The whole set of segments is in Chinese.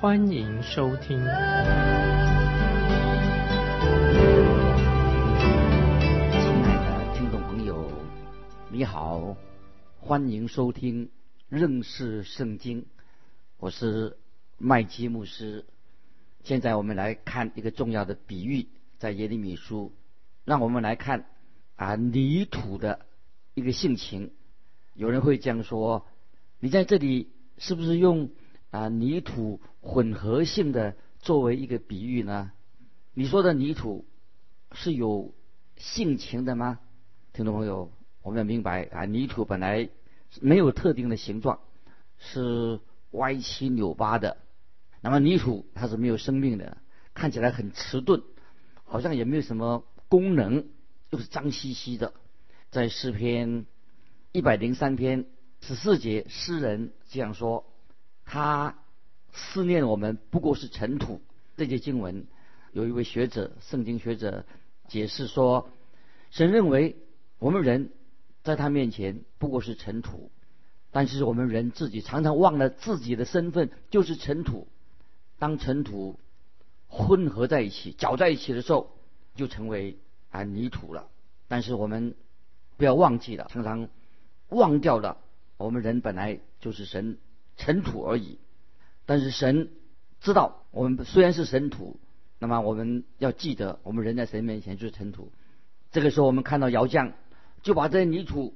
欢迎收听。亲爱的听众朋友，你好，欢迎收听认识圣经，我是麦基牧师。现在我们来看一个重要的比喻，在耶利米书，让我们来看。啊，泥土的一个性情，有人会这样说：你在这里是不是用啊泥土混合性的作为一个比喻呢？你说的泥土是有性情的吗？听众朋友，我们要明白啊，泥土本来没有特定的形状，是歪七扭八的。那么泥土它是没有生命的，看起来很迟钝，好像也没有什么功能。又是脏兮兮的，在诗篇一百零三篇十四节，诗人这样说：他思念我们不过是尘土。这节经文有一位学者，圣经学者解释说，神认为我们人在他面前不过是尘土，但是我们人自己常常忘了自己的身份就是尘土。当尘土混合在一起、搅在一起的时候，就成为。啊，泥土了，但是我们不要忘记了，常常忘掉了，我们人本来就是神尘土而已。但是神知道我们虽然是神土，那么我们要记得，我们人在神面前就是尘土。这个时候，我们看到窑匠就把这些泥土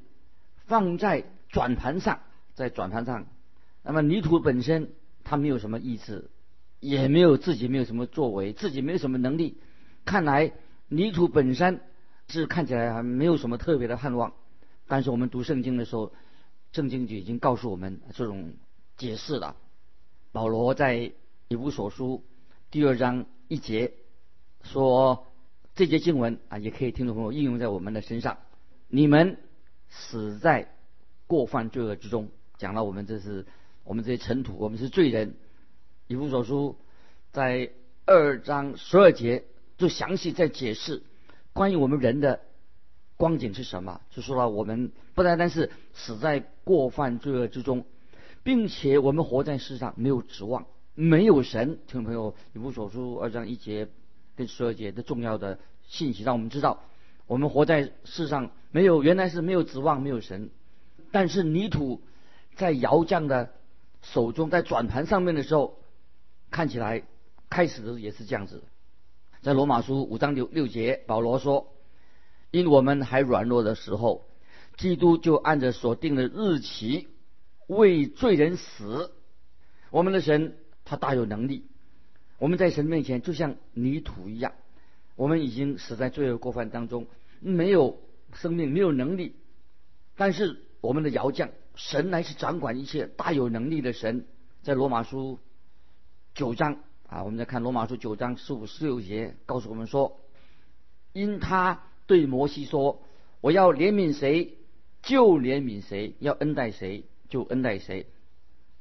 放在转盘上，在转盘上，那么泥土本身它没有什么意志，也没有自己没有什么作为，自己没有什么能力，看来。泥土本身是看起来还没有什么特别的盼望，但是我们读圣经的时候，圣经就已经告诉我们这种解释了。保罗在以弗所书第二章一节说，这节经文啊，也可以听众朋友应用在我们的身上。你们死在过犯罪恶之中，讲了我们这是我们这些尘土，我们是罪人。以弗所书在二章十二节。就详细在解释关于我们人的光景是什么，就说了我们不单单是死在过犯罪恶之中，并且我们活在世上没有指望，没有神。听众朋友，以弗所书二章一节跟十二节的重要的信息，让我们知道我们活在世上没有，原来是没有指望，没有神。但是泥土在窑匠的手中，在转盘上面的时候，看起来开始的也是这样子。在罗马书五章六六节，保罗说：“因我们还软弱的时候，基督就按着所定的日期为罪人死。我们的神他大有能力，我们在神面前就像泥土一样，我们已经死在罪恶过犯当中，没有生命，没有能力。但是我们的窑匠神乃是掌管一切、大有能力的神。在罗马书九章。”啊，我们再看罗马书九章十五十六节，告诉我们说，因他对摩西说：“我要怜悯谁，就怜悯谁；要恩待谁，就恩待谁。”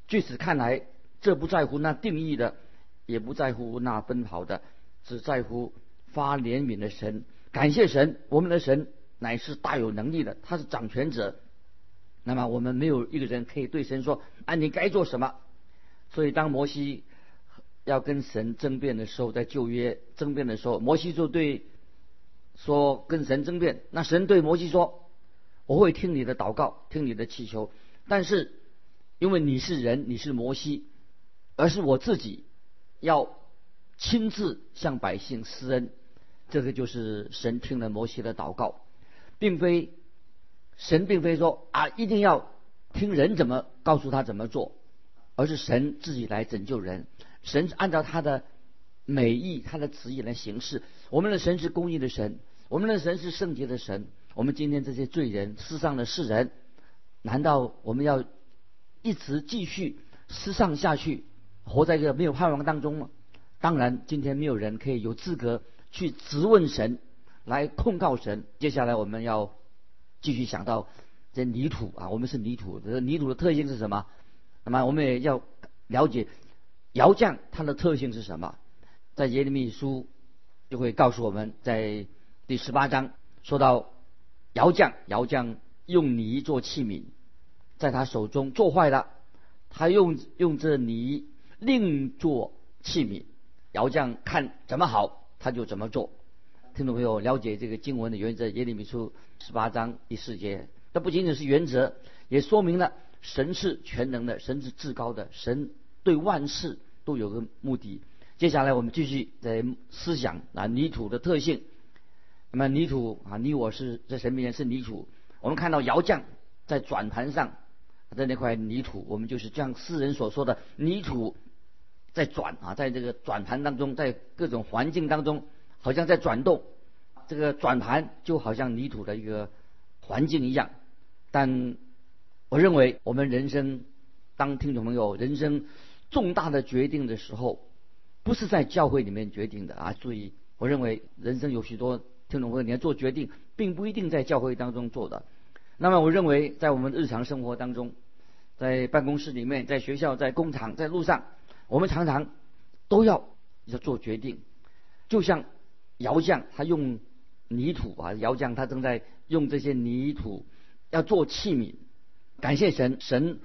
据此看来，这不在乎那定义的，也不在乎那奔跑的，只在乎发怜悯的神。感谢神，我们的神乃是大有能力的，他是掌权者。那么我们没有一个人可以对神说：“啊，你该做什么？”所以当摩西。要跟神争辩的时候，在旧约争辩的时候，摩西就对说跟神争辩。那神对摩西说：“我会听你的祷告，听你的祈求，但是因为你是人，你是摩西，而是我自己要亲自向百姓施恩。”这个就是神听了摩西的祷告，并非神并非说啊一定要听人怎么告诉他怎么做，而是神自己来拯救人。神按照他的美意、他的旨意来行事。我们的神是公义的神，我们的神是圣洁的神。我们今天这些罪人、世上的世人，难道我们要一直继续失丧下去，活在一个没有盼望当中吗？当然，今天没有人可以有资格去质问神，来控告神。接下来我们要继续想到这泥土啊，我们是泥土，这泥土的特性是什么？那么我们也要了解窑匠它的特性是什么？在耶利米书就会告诉我们，在第十八章说到窑匠，窑匠用泥做器皿，在他手中做坏了，他用用这泥另做器皿。窑匠看怎么好，他就怎么做。听众朋友，了解这个经文的原则，耶利米书十八章第四节，这不仅仅是原则，也说明了神是全能的，神是至高的，神对万事都有个目的。接下来我们继续在思想啊泥土的特性。那么泥土啊，你我是在神面前是泥土。我们看到窑匠在转盘上的那块泥土，我们就是像诗人所说的泥土。在转啊，在这个转盘当中，在各种环境当中，好像在转动。这个转盘就好像泥土的一个环境一样。但我认为，我们人生当听众朋友人生重大的决定的时候，不是在教会里面决定的啊。注意，我认为人生有许多听众朋友你要做决定，并不一定在教会当中做的。那么，我认为在我们日常生活当中，在办公室里面，在学校，在工厂，在路上。我们常常都要要做决定，就像窑匠他用泥土啊，窑匠他正在用这些泥土要做器皿。感谢神，神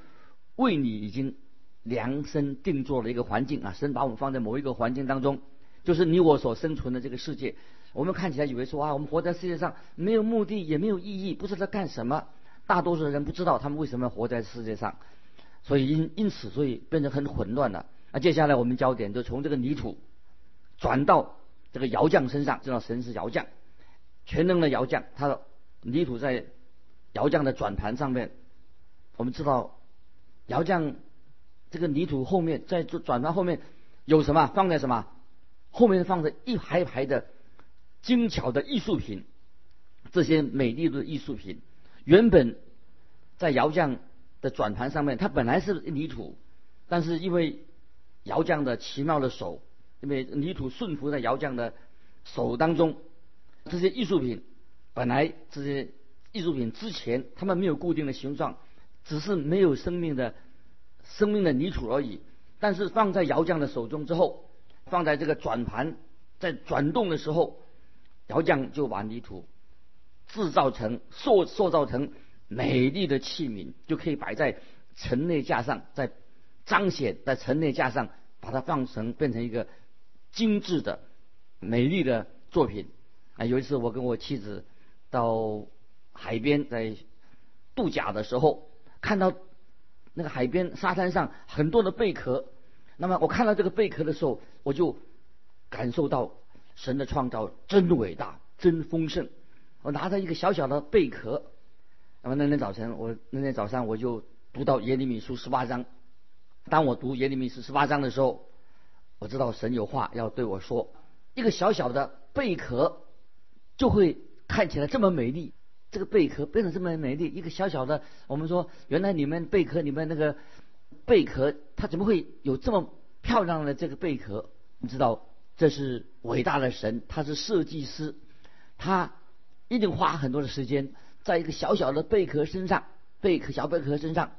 为你已经量身定做了一个环境啊，神把我们放在某一个环境当中，就是你我所生存的这个世界。我们看起来以为说啊，我们活在世界上没有目的也没有意义，不知道干什么。大多数人不知道他们为什么要活在世界上，所以因因此所以变得很混乱了。那接下来我们焦点就从这个泥土转到这个窑匠身上，知道神是窑匠，全能的窑匠。他的泥土在窑匠的转盘上面，我们知道窑匠这个泥土后面在转盘后面有什么？放在什么？后面放着一排排的精巧的艺术品，这些美丽的艺术品原本在窑匠的转盘上面，它本来是泥土，但是因为窑匠的奇妙的手，因为泥土顺服在窑匠的手当中，这些艺术品本来这些艺术品之前他们没有固定的形状，只是没有生命的生命的泥土而已。但是放在窑匠的手中之后，放在这个转盘在转动的时候，窑匠就把泥土制造成塑塑造成美丽的器皿，就可以摆在城内架上，在。彰显在城内架上，把它放成变成一个精致的、美丽的作品。啊，有一次我跟我妻子到海边在度假的时候，看到那个海边沙滩上很多的贝壳。那么我看到这个贝壳的时候，我就感受到神的创造真伟大、真丰盛。我拿着一个小小的贝壳，那么那天早晨，我那天早上我就读到耶利米书十八章。当我读耶利米书十八章的时候，我知道神有话要对我说。一个小小的贝壳就会看起来这么美丽，这个贝壳变得这么美丽。一个小小的，我们说原来你们贝壳里面那个贝壳，它怎么会有这么漂亮的这个贝壳？你知道这是伟大的神，他是设计师，他一定花很多的时间在一个小小的贝壳身上，贝壳小贝壳身上。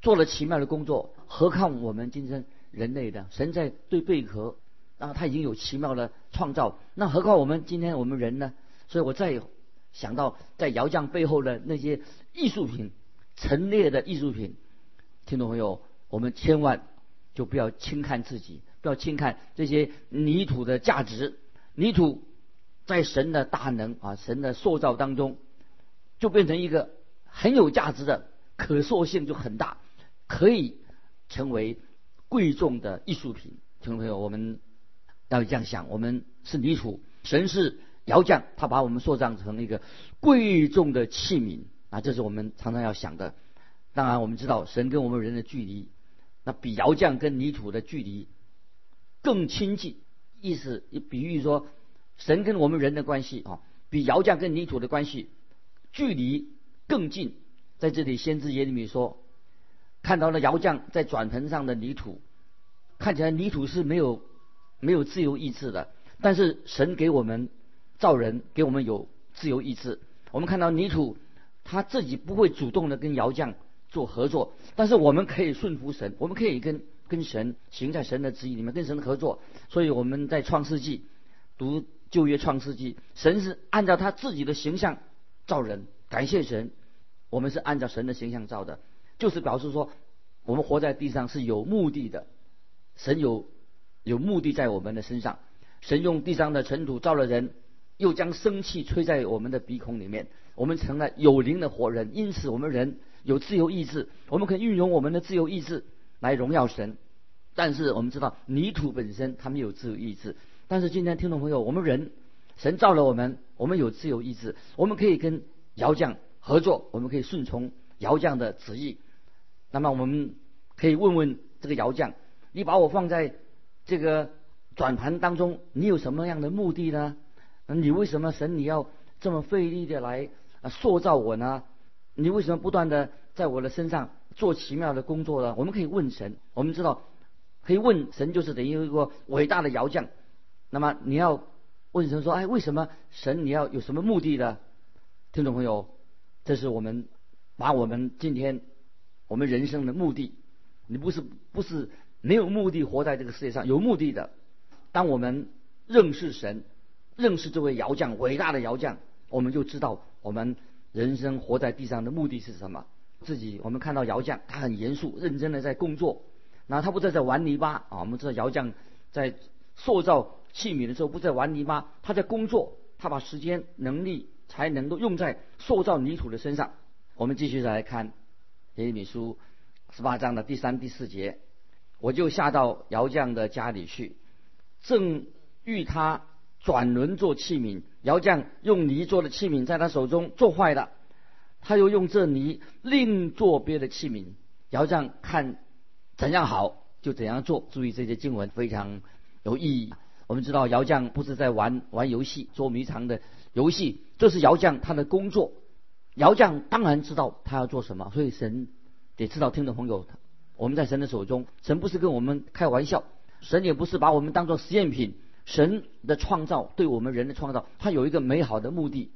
做了奇妙的工作，何况我们今天人类的神在对贝壳啊，他已经有奇妙的创造，那何况我们今天我们人呢？所以我再想到在窑匠背后的那些艺术品陈列的艺术品，听众朋友，我们千万就不要轻看自己，要轻看这些泥土的价值。泥土在神的大能啊，神的塑造当中，就变成一个很有价值的，可塑性就很大。可以成为贵重的艺术品，听众朋友，我们要这样想：我们是泥土，神是窑匠，他把我们塑造成一个贵重的器皿啊！这是我们常常要想的。当然，我们知道神跟我们人的距离，那比窑匠跟泥土的距离更亲近。意思，比喻说，神跟我们人的关系啊，比窑匠跟泥土的关系距离更近。在这里，先知耶利米说。看到了窑匠在转盆上的泥土，看起来泥土是没有没有自由意志的，但是神给我们造人，给我们有自由意志。我们看到泥土，他自己不会主动的跟窑匠做合作，但是我们可以顺服神，我们可以跟跟神行在神的旨意里面，跟神合作。所以我们在创世纪读旧约创世纪，神是按照他自己的形象造人，感谢神，我们是按照神的形象造的，就是表示说我们活在地上是有目的的，神有。有目的在我们的身上，神用地上的尘土造了人，又将生气吹在我们的鼻孔里面，我们成了有灵的活人。因此，我们人有自由意志，我们可以运用我们的自由意志来荣耀神。但是，我们知道泥土本身它没有自由意志。但是，今天听众朋友，我们人，神造了我们，我们有自由意志，我们可以跟窑匠合作，我们可以顺从窑匠的旨意。那么，我们可以问问这个窑匠：你把我放在？这个转盘当中，你有什么样的目的呢？你为什么神你要这么费力的来塑造我呢？你为什么不断的在我的身上做奇妙的工作呢？我们可以问神，我们知道可以问神，就是等于一个伟大的窑匠。那么你要问神说：“哎，为什么神你要有什么目的呢？”听众朋友，这是我们把我们今天我们人生的目的，你不是不是。没有目的活在这个世界上，有目的的。当我们认识神，认识这位窑匠，伟大的窑匠，我们就知道我们人生活在地上的目的是什么。自己，我们看到窑匠，他很严肃、认真的在工作，然后他不再在玩泥巴啊。我们知道窑匠在塑造器皿的时候，不在玩泥巴，他在工作，他把时间、能力、才能都用在塑造泥土的身上。我们继续再来看耶利米书十八章的第三、第四节。我就下到窑匠的家里去，正欲他转轮做器皿。窑匠用泥做的器皿在他手中做坏了，他又用这泥另做别的器皿。窑匠看怎样好就怎样做。注意这些经文非常有意义。我们知道窑匠不是在玩玩游戏、捉迷藏的游戏，这是窑匠他的工作。窑匠当然知道他要做什么，所以神也知道听众朋友。我们在神的手中，神不是跟我们开玩笑，神也不是把我们当做实验品。神的创造对我们人的创造，他有一个美好的目的，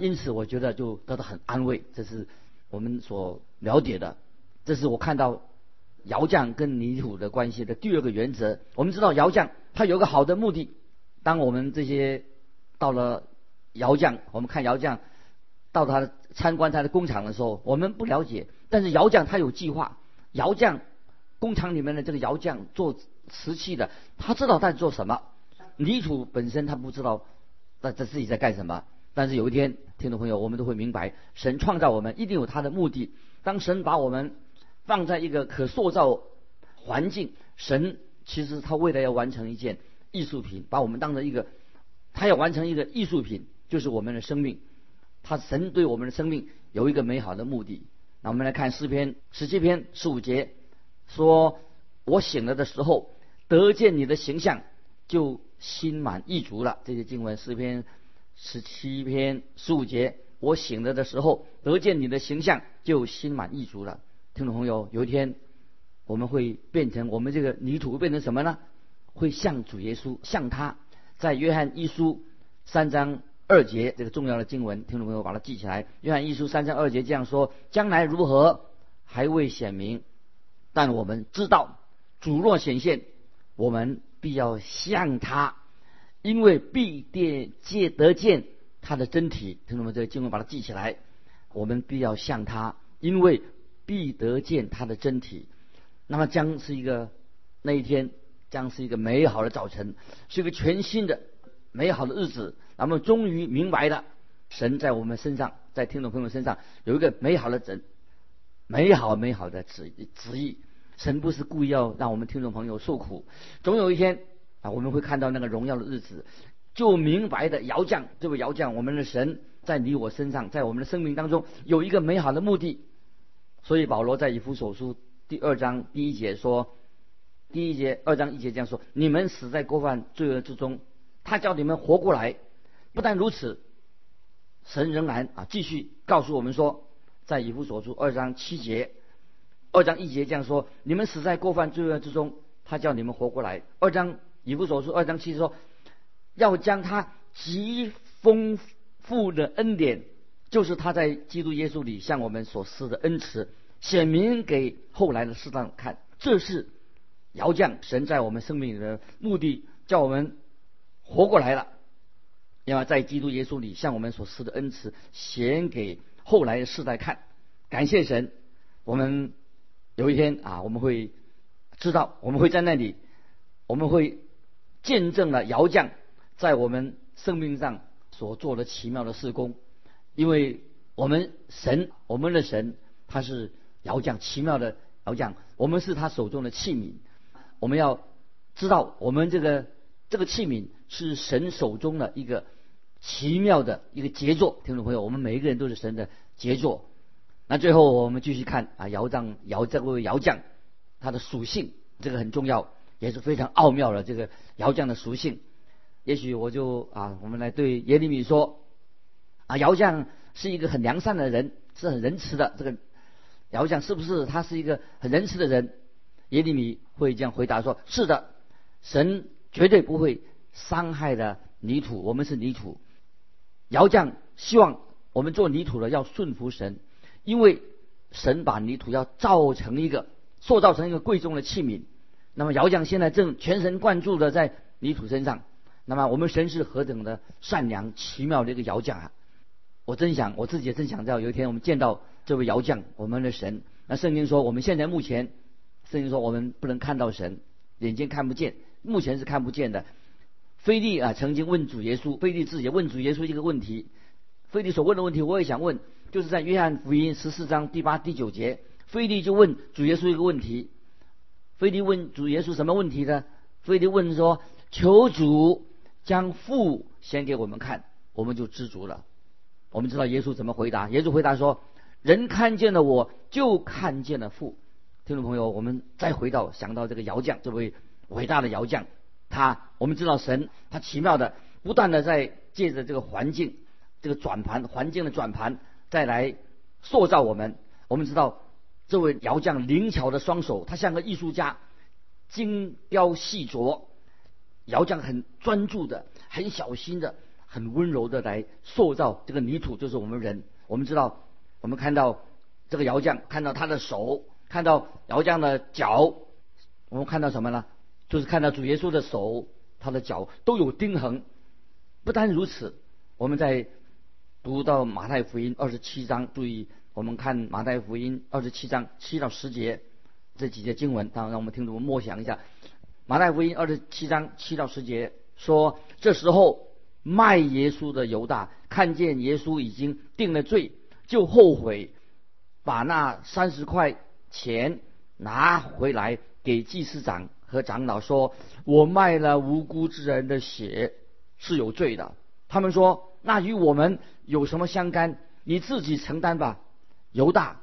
因此我觉得就得到很安慰。这是我们所了解的，这是我看到窑匠跟泥土的关系的第二个原则。我们知道窑匠他有个好的目的。当我们这些到了窑匠，我们看窑匠到他参观他的工厂的时候，我们不了解，但是窑匠他有计划。窑匠工厂里面的这个窑匠做瓷器的，他知道在做什么。泥土本身他不知道在在自己在干什么。但是有一天，听众朋友，我们都会明白，神创造我们一定有他的目的。当神把我们放在一个可塑造环境，神其实他为了要完成一件艺术品，把我们当成一个，他要完成一个艺术品，就是我们的生命。他神对我们的生命有一个美好的目的。那我们来看诗篇十七篇十五节，说：“我醒了的时候，得见你的形象，就心满意足了。”这些经文诗篇十七篇十五节，我醒了的时候，得见你的形象，就心满意足了。听众朋友，有一天我们会变成我们这个泥土会变成什么呢？会像主耶稣，像他，在约翰一书三章。二节这个重要的经文，听众朋友把它记起来。约翰一书三章二节这样说：将来如何还未显明，但我们知道主若显现，我们必要向他，因为必得借得见他的真体。听众们，这个经文把它记起来。我们必要向他，因为必得见他的真体。那么将是一个那一天，将是一个美好的早晨，是一个全新的美好的日子。那么终于明白了，神在我们身上，在听众朋友身上有一个美好的旨，美好美好的旨旨意。神不是故意要让我们听众朋友受苦，总有一天啊，我们会看到那个荣耀的日子，就明白的窑匠，这位窑匠，我们的神在你我身上，在我们的生命当中有一个美好的目的。所以保罗在以弗所书第二章第一节说，第一节二章一节这样说：你们死在过犯罪恶之中，他叫你们活过来。不但如此，神仍然啊继续告诉我们说，在以弗所书二章七节、二章一节这样说：你们死在过犯罪恶之中，他叫你们活过来。二章以弗所书二章七说，要将他极丰富的恩典，就是他在基督耶稣里向我们所施的恩慈，显明给后来的世上看。这是尧将神在我们生命里的目的，叫我们活过来了。要在基督耶稣里向我们所施的恩慈显给后来的世代看。感谢神，我们有一天啊，我们会知道，我们会在那里，我们会见证了尧降在我们生命上所做的奇妙的事工。因为我们神，我们的神，他是尧将奇妙的尧将，我们是他手中的器皿。我们要知道，我们这个这个器皿是神手中的一个。奇妙的一个杰作，听众朋友，我们每一个人都是神的杰作。那最后我们继续看啊，尧将尧这位尧将，他的属性这个很重要，也是非常奥妙的这个尧将的属性。也许我就啊，我们来对耶利米说啊，尧将是一个很良善的人，是很仁慈的。这个尧将是不是他是一个很仁慈的人？耶利米会这样回答说：是的，神绝对不会伤害的泥土，我们是泥土。窑匠希望我们做泥土的要顺服神，因为神把泥土要造成一个塑造成一个贵重的器皿。那么窑匠现在正全神贯注的在泥土身上。那么我们神是何等的善良奇妙的一个窑匠啊！我真想我自己也真想到有一天我们见到这位窑匠，我们的神。那圣经说我们现在目前，圣经说我们不能看到神，眼睛看不见，目前是看不见的。菲利啊，曾经问主耶稣，菲利自己问主耶稣一个问题。菲利所问的问题，我也想问，就是在约翰福音十四章第八、第九节，菲利就问主耶稣一个问题。菲利问主耶稣什么问题呢？菲利问说：“求主将父显给我们看，我们就知足了。”我们知道耶稣怎么回答？耶稣回答说：“人看见了我，就看见了父。”听众朋友，我们再回到想到这个窑匠，这位伟大的窑匠。他，我们知道神，他奇妙的不断的在借着这个环境，这个转盘环境的转盘，再来塑造我们。我们知道这位窑匠灵巧的双手，他像个艺术家，精雕细琢。窑匠很专注的，很小心的，很温柔的来塑造这个泥土，就是我们人。我们知道，我们看到这个窑匠，看到他的手，看到窑匠的脚，我们看到什么呢？就是看到主耶稣的手，他的脚都有钉痕。不单如此，我们在读到马太福音二十七章，注意我们看马太福音二十七章七到十节这几节经文，当然让我们听众默想一下。马太福音二十七章七到十节说：这时候卖耶稣的犹大看见耶稣已经定了罪，就后悔，把那三十块钱拿回来给祭司长。和长老说：“我卖了无辜之人的血是有罪的。”他们说：“那与我们有什么相干？你自己承担吧。”犹大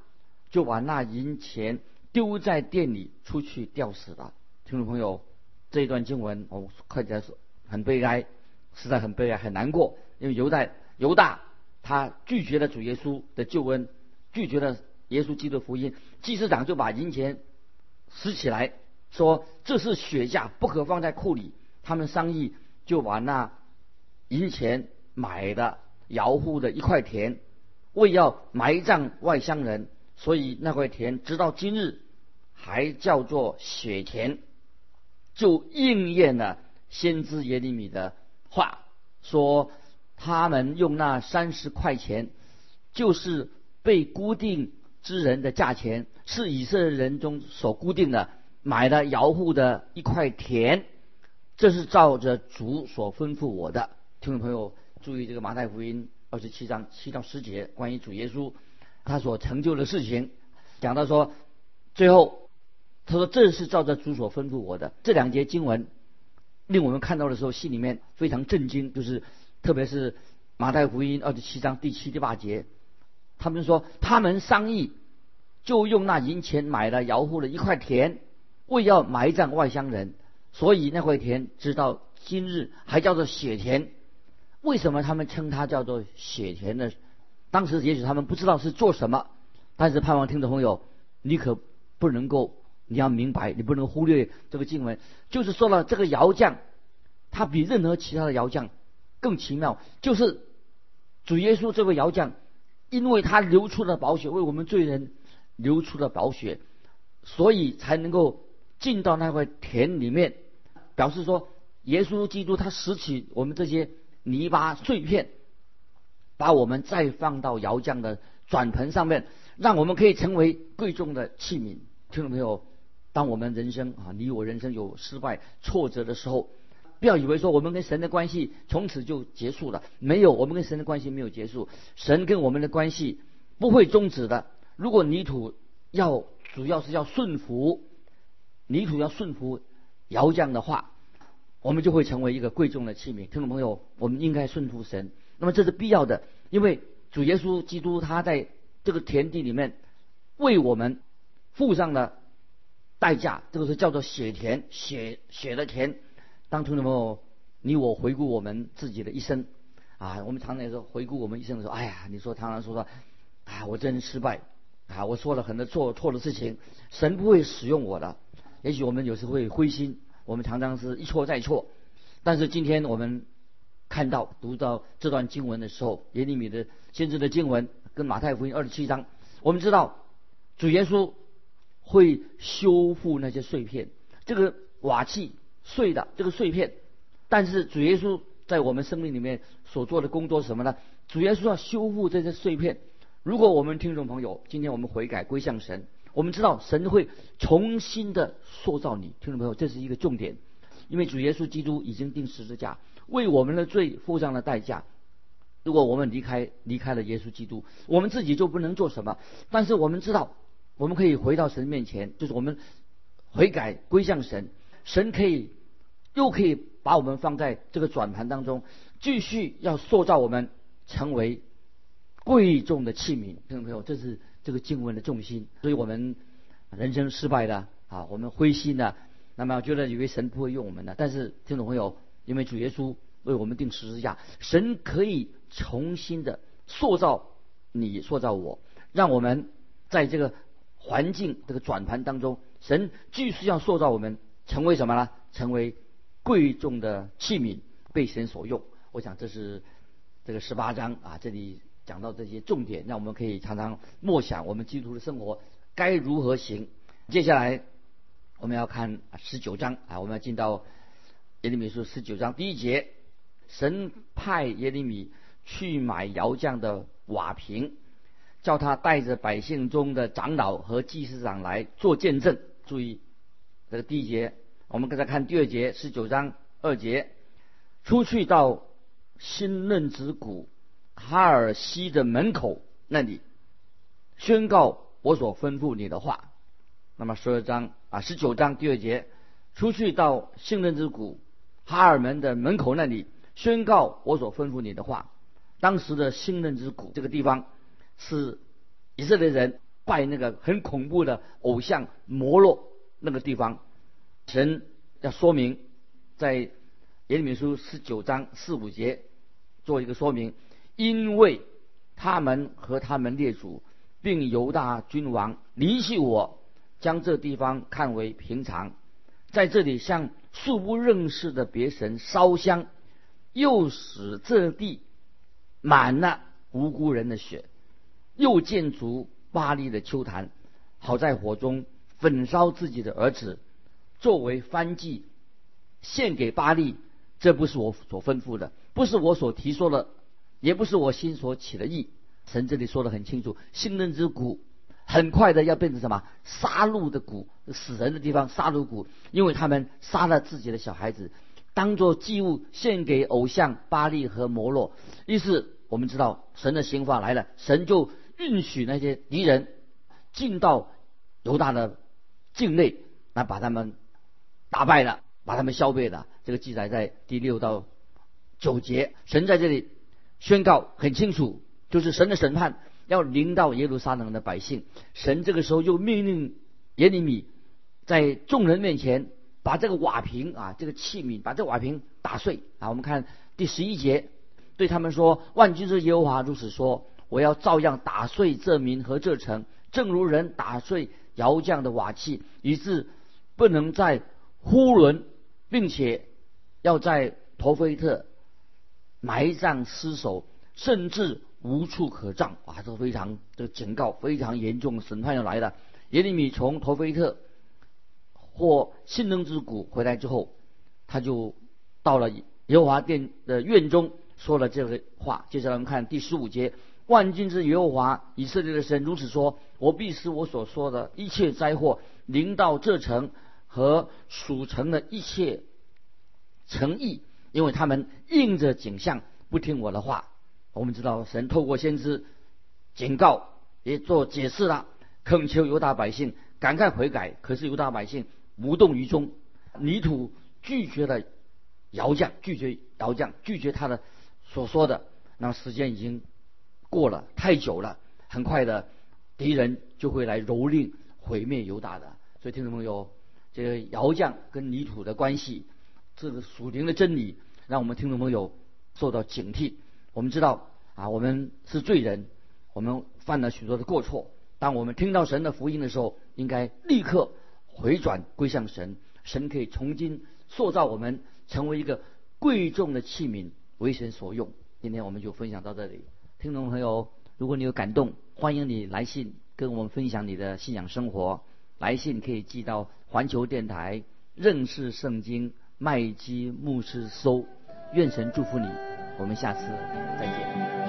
就把那银钱丢在店里，出去吊死了。听众朋友，这一段经文我看起来是很悲哀，实在很悲哀，很难过。因为犹大犹大他拒绝了主耶稣的救恩，拒绝了耶稣基督福音。祭司长就把银钱拾起来。说这是血价，不可放在库里。他们商议，就把那银钱买的窑户的一块田，为要埋葬外乡人，所以那块田直到今日还叫做血田，就应验了先知耶利米的话，说他们用那三十块钱，就是被固定之人的价钱，是以色列人中所固定的。买了姚户的一块田，这是照着主所吩咐我的。听众朋友注意，这个马太福音二十七章七到十节，关于主耶稣他所成就的事情，讲到说，最后他说这是照着主所吩咐我的。这两节经文令我们看到的时候，心里面非常震惊，就是特别是马太福音二十七章第七第八节，他们说他们商议，就用那银钱买了姚户的一块田。为要埋葬外乡人，所以那块田直到今日还叫做血田。为什么他们称它叫做血田呢？当时也许他们不知道是做什么，但是盼望听众朋友，你可不能够，你要明白，你不能忽略这个经文，就是说了这个窑匠他比任何其他的窑匠更奇妙，就是主耶稣这位窑匠，因为他流出了宝血，为我们罪人流出了宝血，所以才能够进到那块田里面，表示说，耶稣基督他拾起我们这些泥巴碎片，把我们再放到窑匠的转盆上面，让我们可以成为贵重的器皿。听众朋友，当我们人生啊，你我人生有失败挫折的时候。不要以为说我们跟神的关系从此就结束了，没有，我们跟神的关系没有结束，神跟我们的关系不会终止的。如果泥土要主要是要顺服，泥土要顺服窑匠的话，我们就会成为一个贵重的器皿。听众朋友，我们应该顺服神，那么这是必要的，因为主耶稣基督他在这个田地里面为我们付上了代价，这个是叫做血田，血血的田。当听众朋友，你我回顾我们自己的一生，啊，我们常常说回顾我们一生的时候，哎呀，你说常常说说，啊，我真失败，啊，我说了很多做错的事情，神不会使用我的。也许我们有时会灰心，我们常常是一错再错。但是今天我们看到读到这段经文的时候，耶利米的先知的经文跟马太福音二十七章，我们知道主耶稣会修复那些碎片，这个瓦器。碎的这个碎片，但是主耶稣在我们生命里面所做的工作是什么呢？主耶稣要修复这些碎片。如果我们听众朋友今天我们悔改归向神，我们知道神会重新的塑造你。听众朋友，这是一个重点，因为主耶稣基督已经定十字架，为我们的罪付上了代价。如果我们离开离开了耶稣基督，我们自己就不能做什么。但是我们知道，我们可以回到神面前，就是我们悔改归向神。神可以，又可以把我们放在这个转盘当中，继续要塑造我们成为贵重的器皿。听众朋友，这是这个经文的重心。所以我们人生失败的啊，我们灰心的，那么觉得以为神不会用我们的。但是听众朋友，因为主耶稣为我们定十字架，神可以重新的塑造你，塑造我，让我们在这个环境这个转盘当中，神继续要塑造我们。成为什么呢？成为贵重的器皿，被神所用。我想这是这个十八章啊，这里讲到这些重点，让我们可以常常默想我们基督徒的生活该如何行。接下来我们要看十九章啊，我们要进到耶利米书十九章第一节，神派耶利米去买窑匠的瓦瓶，叫他带着百姓中的长老和祭司长来做见证。注意这个第一节。我们刚才看第二节十九章二节，出去到新嫩子谷哈尔西的门口那里，宣告我所吩咐你的话。那么十二章啊十九章第二节，出去到信任之谷哈尔门的门口那里，宣告我所吩咐你的话。当时的信任之谷这个地方是以色列人拜那个很恐怖的偶像摩洛那个地方。神要说明，在耶利米书十九章四五节做一个说明，因为他们和他们列祖，并犹大君王离弃我，将这地方看为平常，在这里向素不认识的别神烧香，又使这地满了无辜人的血，又建筑巴黎的秋坛，好在火中焚烧自己的儿子。作为翻祭献给巴黎，这不是我所吩咐的，不是我所提说的，也不是我心所起的意。神这里说的很清楚，信任之谷很快的要变成什么？杀戮的谷，死人的地方，杀戮谷，因为他们杀了自己的小孩子，当做祭物献给偶像巴利和摩洛。于是我们知道神的刑罚来了，神就允许那些敌人进到犹大的境内，来把他们。打败了，把他们消灭了。这个记载在第六到九节。神在这里宣告很清楚，就是神的审判要临到耶路撒冷的百姓。神这个时候又命令耶利米在众人面前把这个瓦瓶啊，这个器皿，把这瓦瓶打碎啊。我们看第十一节，对他们说：“万军之耶和华如此说：我要照样打碎这民和这城，正如人打碎窑匠的瓦器，以致不能再。”呼伦，并且要在陀菲特埋葬尸首，甚至无处可葬。哇，这非常这个警告非常严重，审判要来了。耶利米从陀菲特或信登之谷回来之后，他就到了耶和华殿的院中，说了这个话。接下来我们看第十五节：万军之耶和华以色列的神如此说：我必使我所说的一切灾祸临到这城和属城的一切。诚意，因为他们应着景象不听我的话。我们知道神透过先知警告，也做解释了，恳求犹大百姓赶快悔改。可是犹大百姓无动于衷，泥土拒绝了窑匠，拒绝窑匠，拒绝他的所说的。那时间已经过了太久了，很快的敌人就会来蹂躏毁灭犹大的。所以听众朋友，这个窑匠跟泥土的关系。这个属灵的真理，让我们听众朋友受到警惕。我们知道啊，我们是罪人，我们犯了许多的过错。当我们听到神的福音的时候，应该立刻回转归向神。神可以重新塑造我们，成为一个贵重的器皿，为神所用。今天我们就分享到这里。听众朋友，如果你有感动，欢迎你来信跟我们分享你的信仰生活。来信可以寄到环球电台认识圣经。麦基牧师收，愿神祝福你，我们下次再见。